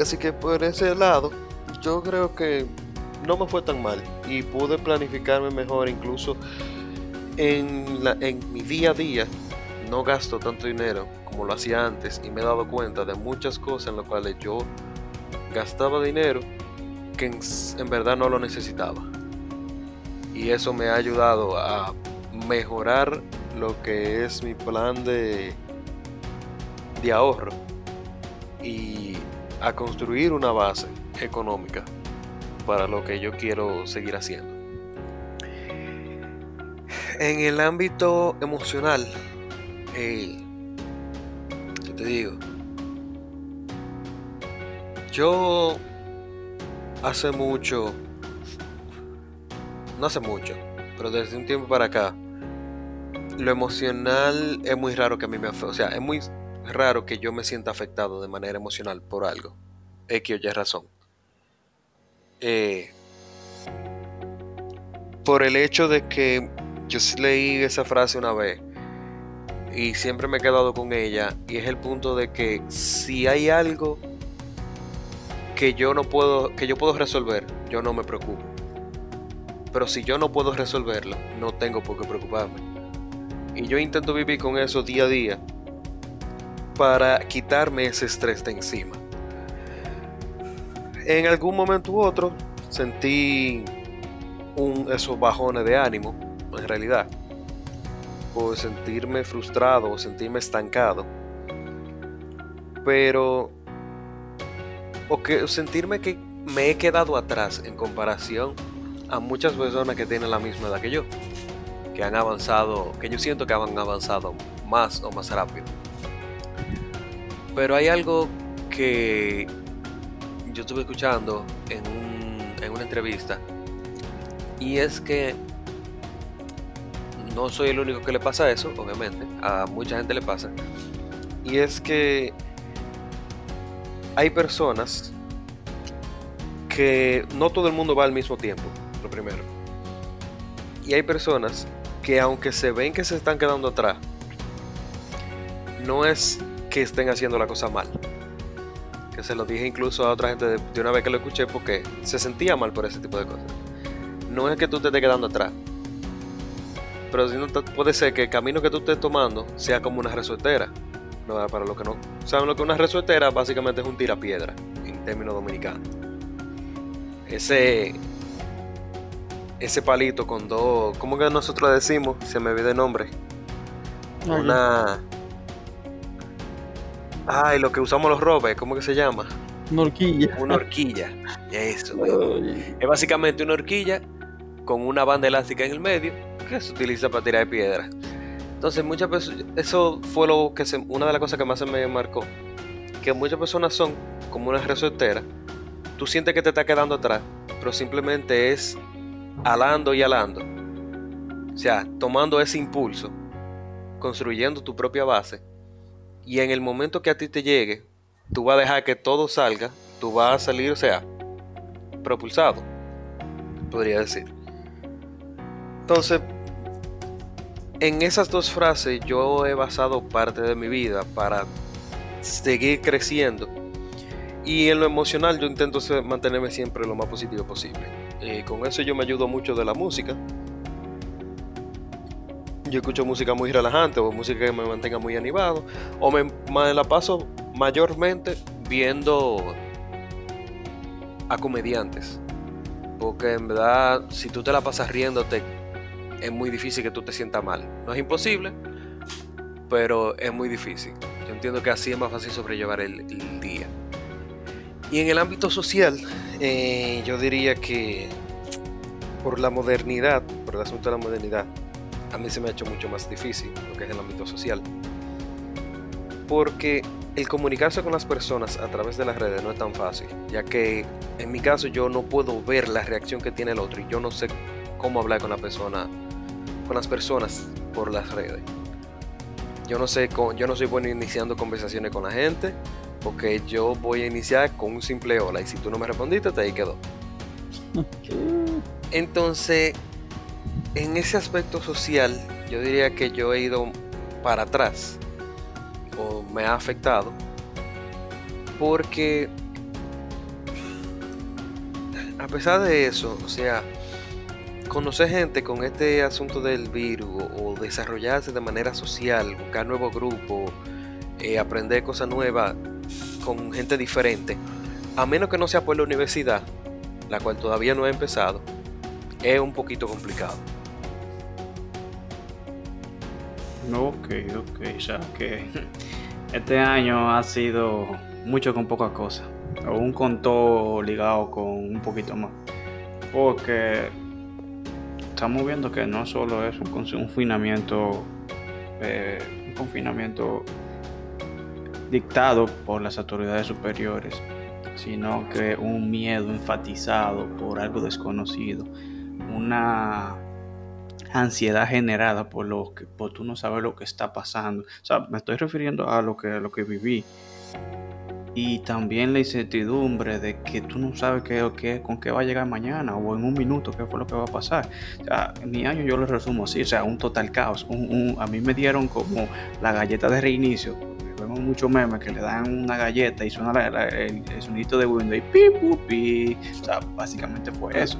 Así que por ese lado, yo creo que no me fue tan mal y pude planificarme mejor incluso en, en mi día a día. No gasto tanto dinero como lo hacía antes y me he dado cuenta de muchas cosas en las cuales yo gastaba dinero que en, verdad no lo necesitaba. Y eso me ha ayudado a mejorar lo que es mi plan de, de ahorro y a construir una base económica para lo que yo quiero seguir haciendo. En el ámbito emocional, eh, ¿qué te digo? Yo hace mucho, no hace mucho, pero desde un tiempo para acá, lo emocional es muy raro que a mí me afecte. O sea, es muy raro que yo me sienta afectado de manera emocional por algo. X o Y razón. Eh, por el hecho de que yo leí esa frase una vez y siempre me he quedado con ella y es el punto de que si hay algo que yo no puedo que yo puedo resolver, yo no me preocupo. Pero si yo no puedo resolverlo, no tengo por qué preocuparme. Y yo intento vivir con eso día a día para quitarme ese estrés de encima en algún momento u otro sentí un, esos bajones de ánimo, en realidad, por sentirme frustrado o sentirme estancado. Pero, o que sentirme que me he quedado atrás en comparación a muchas personas que tienen la misma edad que yo, que han avanzado, que yo siento que han avanzado más o más rápido. Pero hay algo que yo estuve escuchando en, en una entrevista y es que no soy el único que le pasa eso, obviamente, a mucha gente le pasa. Y es que hay personas que no todo el mundo va al mismo tiempo, lo primero. Y hay personas que aunque se ven que se están quedando atrás, no es que estén haciendo la cosa mal que se lo dije incluso a otra gente de, una vez que lo escuché porque se sentía mal por ese tipo de cosas. No es que tú te estés quedando atrás, pero si no puede ser que el camino que tú estés tomando sea como una resueltera. No, para los que no saben lo que una resueltera, básicamente es un tirapiedra en términos dominicanos. Ese ese palito con dos, ¿cómo que nosotros decimos? Se me olvidó el nombre. una Ay, lo que usamos los robes, ¿cómo que se llama? Una horquilla. Una horquilla. Eso, Es básicamente una horquilla con una banda elástica en el medio que se utiliza para tirar de piedra. Entonces, muchas personas, eso fue lo que una de las cosas que más se me marcó. Que muchas personas son como una resortera. Tú sientes que te está quedando atrás, pero simplemente es alando y alando. O sea, tomando ese impulso, construyendo tu propia base y en el momento que a ti te llegue, tú vas a dejar que todo salga, tú vas a salir, o sea, propulsado, podría decir. Entonces, en esas dos frases yo he basado parte de mi vida para seguir creciendo. Y en lo emocional yo intento mantenerme siempre lo más positivo posible. Y con eso yo me ayudo mucho de la música yo escucho música muy relajante o música que me mantenga muy animado o me, la paso mayormente viendo a comediantes. Porque en verdad si tú te la pasas riéndote es muy difícil que tú te sientas mal. No es imposible pero es muy difícil. Yo entiendo que así es más fácil sobrellevar el, día. Y en el ámbito social eh, yo diría que por la modernidad por el asunto de la modernidad a mí se me ha hecho mucho más difícil lo que es el ámbito social. Porque el comunicarse con las personas a través de las redes no es tan fácil, ya que en mi caso yo no puedo ver la reacción que tiene el otro y yo no sé cómo hablar con la persona, con las personas por las redes. Yo no sé, yo no soy bueno iniciando conversaciones con la gente, porque yo voy a iniciar con un simple hola y si tú no me respondiste, te ahí quedó. Entonces, en ese aspecto social, yo diría que yo he ido para atrás o me ha afectado porque a pesar de eso, o sea, conocer gente con este asunto del virus o desarrollarse de manera social, buscar nuevos grupos, eh, aprender cosas nuevas con gente diferente, a menos que no sea por la universidad, la cual todavía no ha empezado, es un poquito complicado. Ok, ok, ya que este año ha sido mucho con poca cosa, o un conto ligado con un poquito más, porque estamos viendo que no solo es un confinamiento, eh, un confinamiento dictado por las autoridades superiores, sino que un miedo enfatizado por algo desconocido, una ansiedad generada por lo que por tú no sabes lo que está pasando. O sea, me estoy refiriendo a lo que, lo que viví. Y también la incertidumbre de que tú no sabes qué, qué, con qué va a llegar mañana o en un minuto qué fue lo que va a pasar. O sea, mi año yo lo resumo así, o sea, un total caos. a mí me dieron como la galleta de reinicio. Vemos muchos memes que le dan una galleta y suena el, el, sonidito de Windows y pi, pi. O sea, básicamente fue eso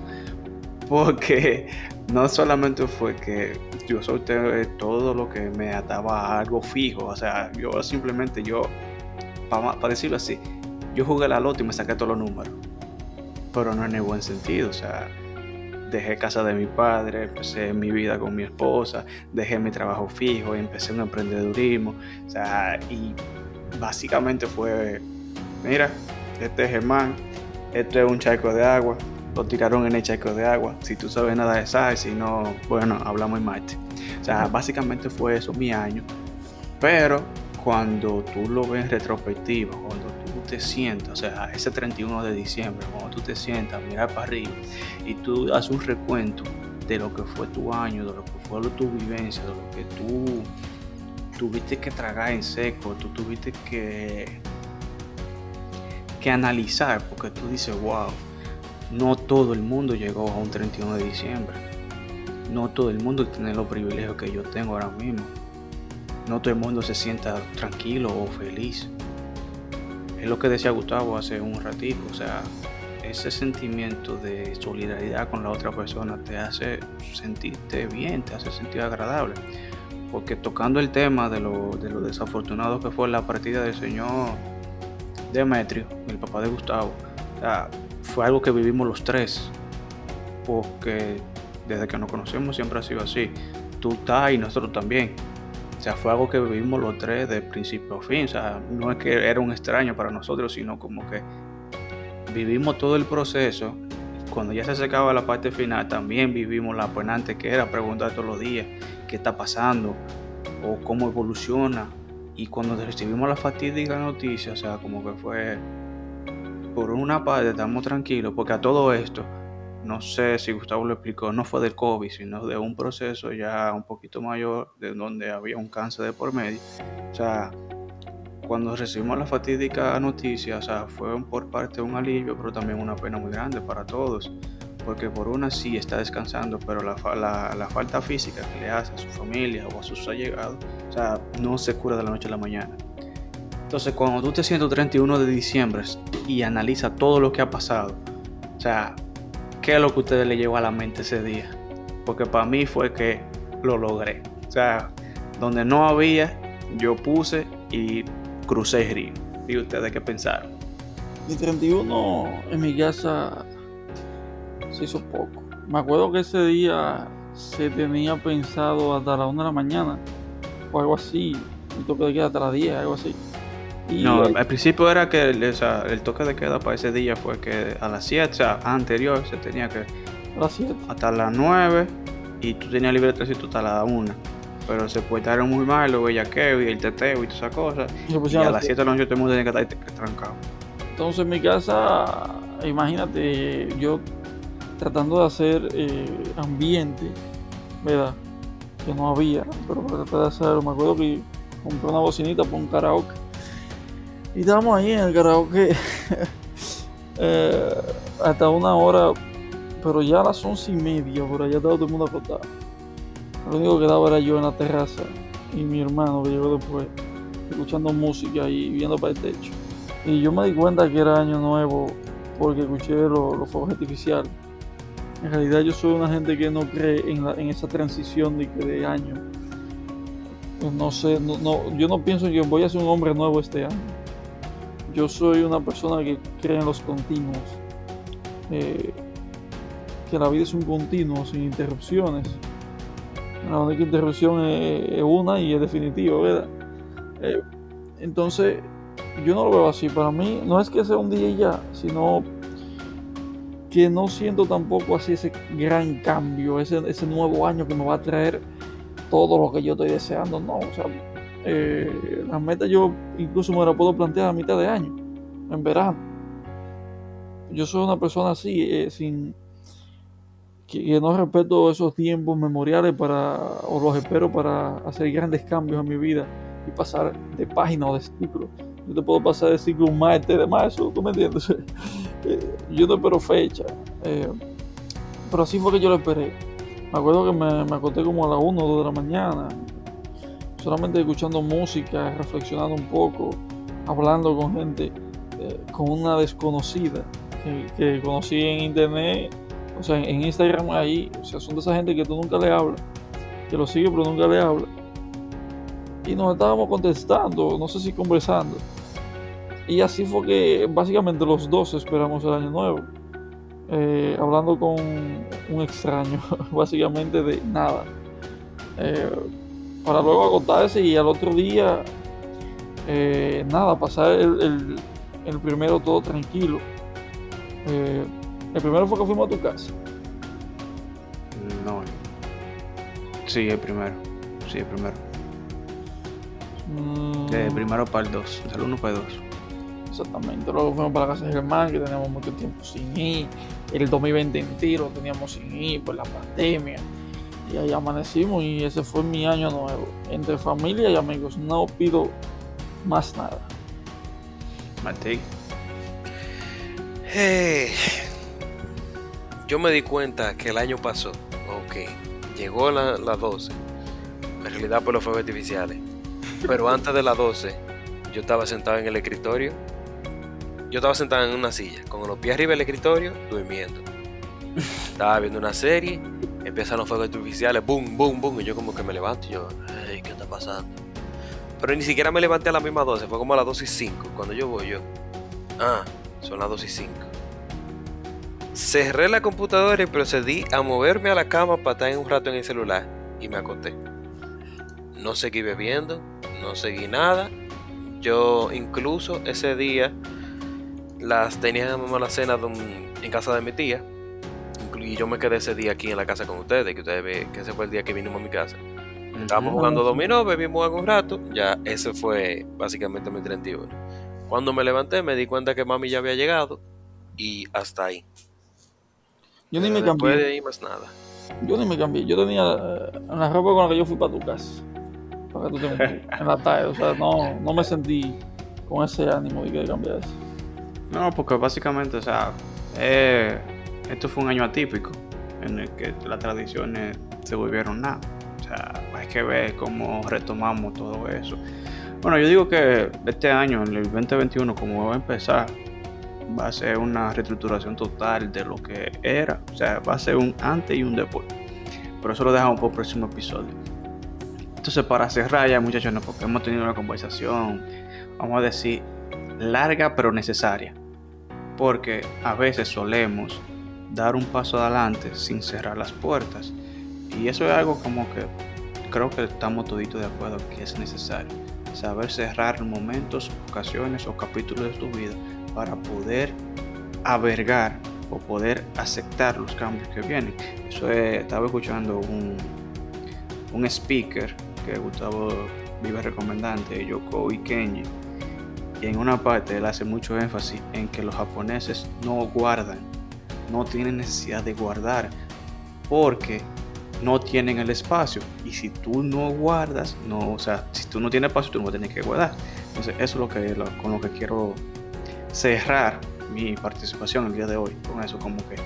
porque no solamente fue que yo solté todo lo que me ataba a algo fijo, o sea, yo simplemente yo, para, decirlo así, yo jugué la loto y me saqué todos los números, pero no en el buen sentido, o sea, dejé casa de mi padre, empecé mi vida con mi esposa, dejé mi trabajo fijo, empecé un emprendedurismo, o sea, y básicamente fue, mira, este es Germán, esto es un charco de agua, lo tiraron en el charco de agua. Si tú sabes nada de eso, si no, bueno, hablamos en Marte. O sea, básicamente fue eso mi año. Pero cuando tú lo ves en retrospectiva, cuando tú te sientas, o sea, ese 31 de diciembre, cuando tú te sientas, mirar para arriba y tú haces un recuento de lo que fue tu año, de lo que fue tu vivencia, de lo que tú tuviste que tragar en seco, tú tuviste que, que analizar, porque tú dices, wow, no todo el mundo llegó a un 31 de diciembre. No todo el mundo tiene los privilegios que yo tengo ahora mismo. No todo el mundo se sienta tranquilo o feliz. Es lo que decía Gustavo hace un ratito. O sea, ese sentimiento de solidaridad con la otra persona te hace sentirte bien, te hace sentir agradable. Porque tocando el tema de lo, de desafortunado que fue la partida del señor Demetrio, el papá de Gustavo, fue algo que vivimos los tres, porque desde que nos conocemos siempre ha sido así. Tú estás y nosotros también. O sea, fue algo que vivimos los tres de principio a fin. O sea, no es que era un extraño para nosotros, sino como que vivimos todo el proceso. Cuando ya se acercaba la parte final, también vivimos la penante que era preguntar todos los días qué está pasando o cómo evoluciona. Y cuando recibimos la fatídica noticia, o sea, como que fue por una parte estamos tranquilos porque a todo esto, no sé si Gustavo lo explicó, no fue del COVID, sino de un proceso ya un poquito mayor de donde había un cáncer de por medio. O sea, cuando recibimos la fatídica noticia, o sea, fue por parte un alivio, pero también una pena muy grande para todos. Porque por una sí está descansando, pero la, la, la falta física que le hace a su familia o a sus allegados, o sea, no se cura de la noche a la mañana. Entonces, cuando tú te sientes 31 de diciembre y analiza todo lo que ha pasado, o sea, ¿qué es lo que a ustedes le llevó a la mente ese día? Porque para mí fue que lo logré. O sea, donde no había, yo puse y crucé el río. ¿Y ustedes qué pensaron? El 31 en mi casa se hizo poco. Me acuerdo que ese día se tenía pensado hasta la 1 de la mañana o algo así. El toque de queda hasta las 10, algo así no, al principio era que el, toque de queda para ese día fue que a las 7, o sea, anterior se tenía que. A las 7. Hasta las 9 y tú tenías libre tránsito hasta las 1. Pero se portaron muy mal, los bellaqueos y el teteo y todas esas cosas. Y, a las 7 de la noche todo el mundo tenía que estar trancado. Entonces en mi casa, imagínate, yo tratando de hacer eh, ambiente, ¿verdad? Que no había, pero para tratar de hacerlo, me acuerdo que compré una bocinita para un karaoke. Y estábamos ahí en el karaoke eh, hasta una hora, pero ya a las once y media, por allá estaba todo el mundo acostado. Lo único que daba era yo en la terraza y mi hermano que llegó después, escuchando música y viendo para el techo. Y yo me di cuenta que era año nuevo porque escuché los fuegos artificiales. En realidad yo soy una gente que no cree en, esa transición de, de año. No sé, no, yo no pienso que voy a ser un hombre nuevo este año. Yo soy una persona que cree en los continuos. Eh, que la vida es un continuo, sin interrupciones. La única interrupción es, una y es definitiva, ¿verdad? Eh, entonces, yo no lo veo así. Para mí, no es que sea un día y ya, sino que no siento tampoco así ese gran cambio, ese, ese nuevo año que me va a traer todo lo que yo estoy deseando. No, o sea, eh, las metas yo incluso me las puedo plantear a mitad de año, en verano. Yo soy una persona así, eh, sin que, no respeto esos tiempos memoriales para, o los espero para hacer grandes cambios en mi vida y pasar de página o de ciclo. Yo te puedo pasar de ciclo un martes de marzo, ¿tú me entiendes? Eh, yo no espero fecha. Eh, pero así fue que yo lo esperé. Me acuerdo que me, acosté como a las 1 o 2 de la mañana, solamente escuchando música, reflexionando un poco, hablando con gente, eh, con una desconocida que, conocí en internet, o sea, en Instagram ahí, o sea, son de esa gente que tú nunca le hablas, que lo sigue pero nunca le hablas. Y nos estábamos contestando, no sé si conversando. Y así fue que básicamente los dos esperamos el año nuevo. Eh, hablando con un extraño, básicamente de nada. Eh, para luego agotarse y al otro día, eh, nada, pasar el, primero todo tranquilo. el primero fue que fuimos a tu casa. No. Sí, el primero. Sí, el primero. Mm. primero para el 2, el 1 para el 2. Exactamente. Luego fuimos para la casa de Germán, que teníamos mucho tiempo sin ir. El 2020 entero teníamos sin ir por la pandemia. Y ahí amanecimos y ese fue mi año nuevo. Entre familia y amigos. No pido más nada. Matei. Hey. Yo me di cuenta que el año pasó. Ok. Llegó las la 12. En realidad por los fuegos artificiales. Pero antes de las 12, yo estaba sentado en el escritorio yo estaba sentado en una silla, con los pies arriba del escritorio, durmiendo. Estaba viendo una serie, empiezan los fuegos artificiales, boom, boom, boom, y yo como que me levanto y yo, hey, ¿qué está pasando? Pero ni siquiera me levanté a las mismas 12, fue como a las 2 y 5, cuando yo voy yo. Ah, son las 2 y 5. Cerré la computadora y procedí a moverme a la cama para estar un rato en el celular y me acosté. No seguí bebiendo, no seguí nada. Yo incluso ese día las tenía en la cena en casa de mi tía. Y yo me quedé ese día aquí en la casa con ustedes, que ustedes ven que ese fue el día que vinimos a mi casa. Estábamos jugando dominó, bebimos un rato, ya ese fue básicamente mi 31. Cuando me levanté me di cuenta que mami ya había llegado y hasta ahí. Yo ni me cambié. de ahí más nada. Yo ni me cambié. Yo tenía eh, la ropa con la que yo fui para tu casa. Para que tú en la tarde. O sea, no, no me sentí con ese ánimo de que cambiase. No, porque básicamente, o sea, eh, esto fue un año atípico en el que las tradiciones se volvieron nada. O sea, hay que ver cómo retomamos todo eso. Bueno, yo digo que este año, en el 2021, como va a empezar, va a ser una reestructuración total de lo que era. O sea, va a ser un antes y un después. Pero eso lo dejamos para el próximo episodio. Entonces, para cerrar ya, muchachos, no, porque hemos tenido una conversación, vamos a decir, larga pero necesaria, porque a veces solemos dar un paso adelante sin cerrar las puertas. Y eso es algo como que creo que estamos toditos de acuerdo que es necesario. Saber cerrar momentos, ocasiones o capítulos de tu vida para poder avergar o poder aceptar los cambios que vienen. Eso estaba escuchando un, un speaker que Gustavo vive recomendante, Yoko Kenji y en una parte él hace mucho énfasis en que los japoneses no guardan, no tienen necesidad de guardar, porque no tienen el espacio. Y si tú no guardas, no, o sea, si tú no tienes espacio, tú no tienes que guardar. Entonces, eso es lo que, con lo que quiero cerrar mi participación el día de hoy. Con eso, como que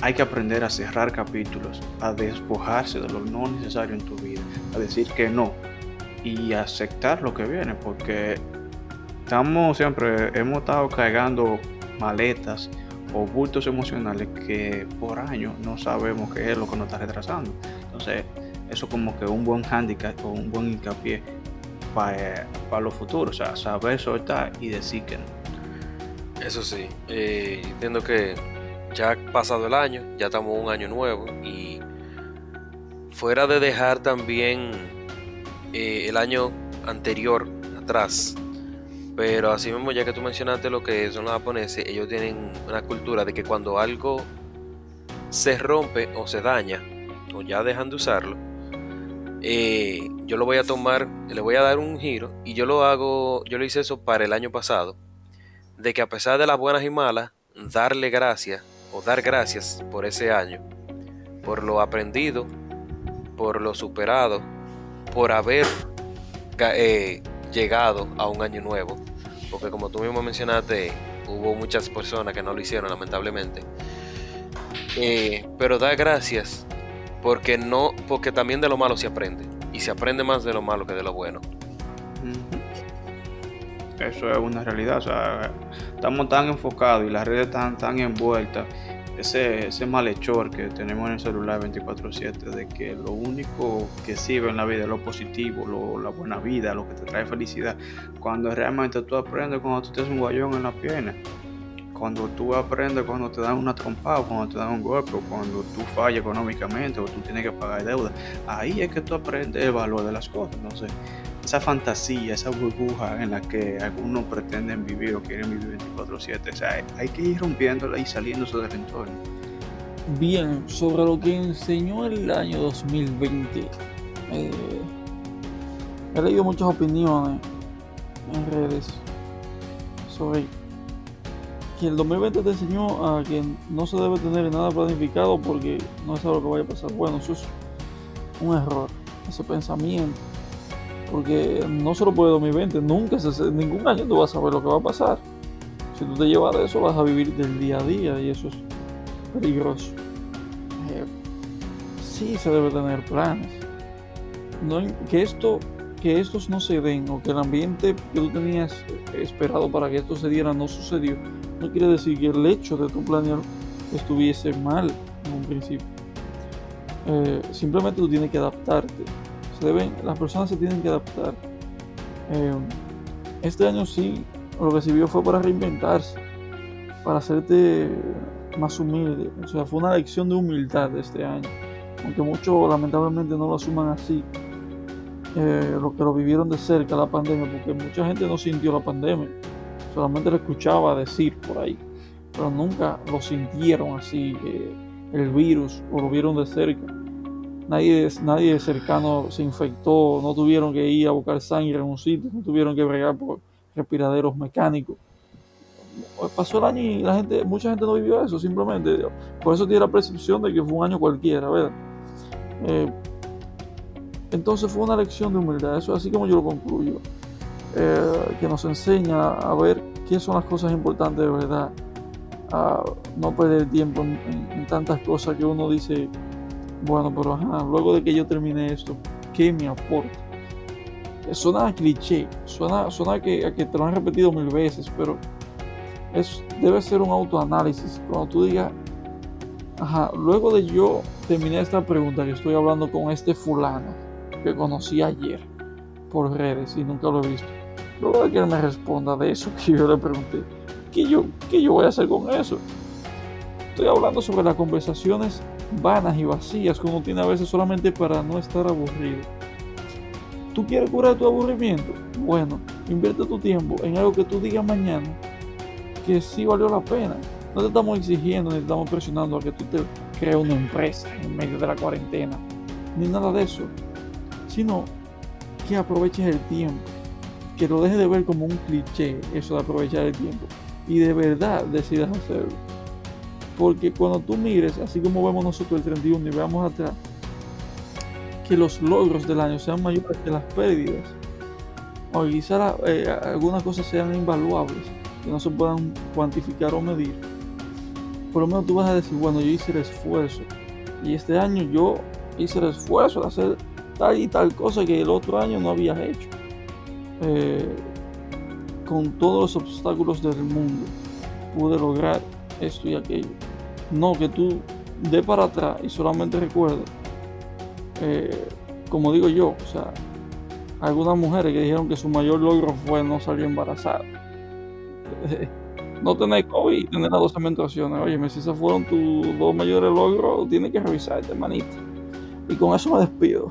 hay que aprender a cerrar capítulos, a despojarse de lo no necesario en tu vida, a decir que no y aceptar lo que viene, porque estamos siempre, hemos estado cargando maletas o bultos emocionales que por años no sabemos qué es lo que nos está retrasando. Entonces, eso como que un buen handicap o un buen hincapié para, para los futuros, o sea, saber soltar y decir que no. Eso sí, eh, entiendo que ya ha pasado el año, ya estamos un año nuevo y fuera de dejar también eh, el año anterior atrás, pero así mismo ya que tú mencionaste lo que son los japoneses, ellos tienen una cultura de que cuando algo se rompe o se daña o ya dejan de usarlo, eh, yo lo voy a tomar, le voy a dar un giro y yo lo hago, yo lo hice eso para el año pasado, de que a pesar de las buenas y malas, darle gracias o dar gracias por ese año, por lo aprendido, por lo superado, por haber eh, llegado a un año nuevo. Porque como tú mismo mencionaste, hubo muchas personas que no lo hicieron lamentablemente. Eh, pero dar gracias porque no, porque también de lo malo se aprende y se aprende más de lo malo que de lo bueno. Eso es una realidad, o sea, estamos tan enfocados y las redes están tan envueltas, ese, ese malhechor que tenemos en el celular 24/7, de que lo único que sirve en la vida es lo positivo, lo, la buena vida, lo que te trae felicidad, cuando realmente tú aprendes cuando tú tienes un guayón en la pierna, cuando tú aprendes cuando te dan una trompada, cuando te dan un golpe, cuando tú fallas económicamente o tú tienes que pagar deuda, ahí es que tú aprendes el valor de las cosas, entonces esa fantasía, esa burbuja en la que algunos pretenden vivir o quieren vivir 24/7. O sea, hay que ir rompiéndola y saliéndose del entorno. Bien, sobre lo que enseñó el año 2020. Eh, he leído muchas opiniones en redes sobre que el 2020 te enseñó a que no se debe tener nada planificado porque no sabe lo que vaya a pasar. Bueno, eso es un error, ese pensamiento porque no solo puede 2020, nunca, se, ningún año tú vas a saber lo que va a pasar. Si tú te llevas de eso, vas a vivir del día a día y eso es peligroso. Eh, sí se debe tener planes. No, que, esto, que estos no se den o que el ambiente que tú tenías esperado para que esto se diera no sucedió, no quiere decir que el hecho de tu planear estuviese mal en un principio. Eh, simplemente tú tienes que adaptarte deben, las personas se tienen que adaptar. Eh, este año sí, lo que sirvió fue para reinventarse, para hacerte más humilde. O sea, fue una lección de humildad este año. Aunque muchos lamentablemente no lo asuman así. Eh, lo que lo vivieron de cerca la pandemia, porque mucha gente no sintió la pandemia, solamente lo escuchaba decir por ahí, pero nunca lo sintieron así, eh, el virus, o lo vieron de cerca nadie, nadie cercano se infectó, no tuvieron que ir a buscar sangre en un sitio, no tuvieron que bregar por respiraderos mecánicos. Pasó el año y la gente, mucha gente no vivió eso, simplemente. Por eso tiene la percepción de que fue un año cualquiera, ¿verdad? Eh, entonces fue una lección de humildad, eso es así como yo lo concluyo, eh, que nos enseña a ver qué son las cosas importantes de verdad, a no perder tiempo en tantas cosas que uno dice, bueno, pero luego de que yo termine esto, ¿qué me aporta? Suena a cliché, suena, suena que, a que te lo han repetido mil veces, pero es, debe ser un autoanálisis. Cuando tú digas, ajá, luego de yo terminé esta pregunta que estoy hablando con este fulano que conocí ayer por redes y nunca lo he visto. Luego de que él me responda de eso que yo le pregunté, ¿qué yo, qué yo voy a hacer con eso? Estoy hablando sobre las conversaciones vanas y vacías que tiene a veces solamente para no estar aburrido. ¿Tú quieres curar tu aburrimiento? Bueno, invierte tu tiempo en algo que tú digas mañana que sí valió la pena. No te estamos exigiendo ni te estamos presionando a que tú te crees una empresa en medio de la cuarentena, ni nada de eso, sino que aproveches el tiempo, que lo dejes de ver como un cliché, eso de aprovechar el tiempo, y de verdad decidas hacerlo. Porque cuando tú mires, así como vemos nosotros el 31 y veamos atrás, que los logros del año sean mayores que las pérdidas. O quizás eh, algunas cosas sean invaluables, que no se puedan cuantificar o medir. Por lo menos tú vas a decir, bueno, yo hice el esfuerzo. Y este año yo hice el esfuerzo de hacer tal y tal cosa que el otro año no había hecho. Eh, con todos los obstáculos del mundo pude lograr esto y aquello. No que tú de para atrás y solamente recuerdes, eh, como digo yo, o sea, algunas mujeres que dijeron que su mayor logro fue no salir embarazada. no tener COVID y tener las dos menstruaciones. Oye, si esos fueron tus dos mayores logros, tienes que revisarte, manita. Y con eso me despido.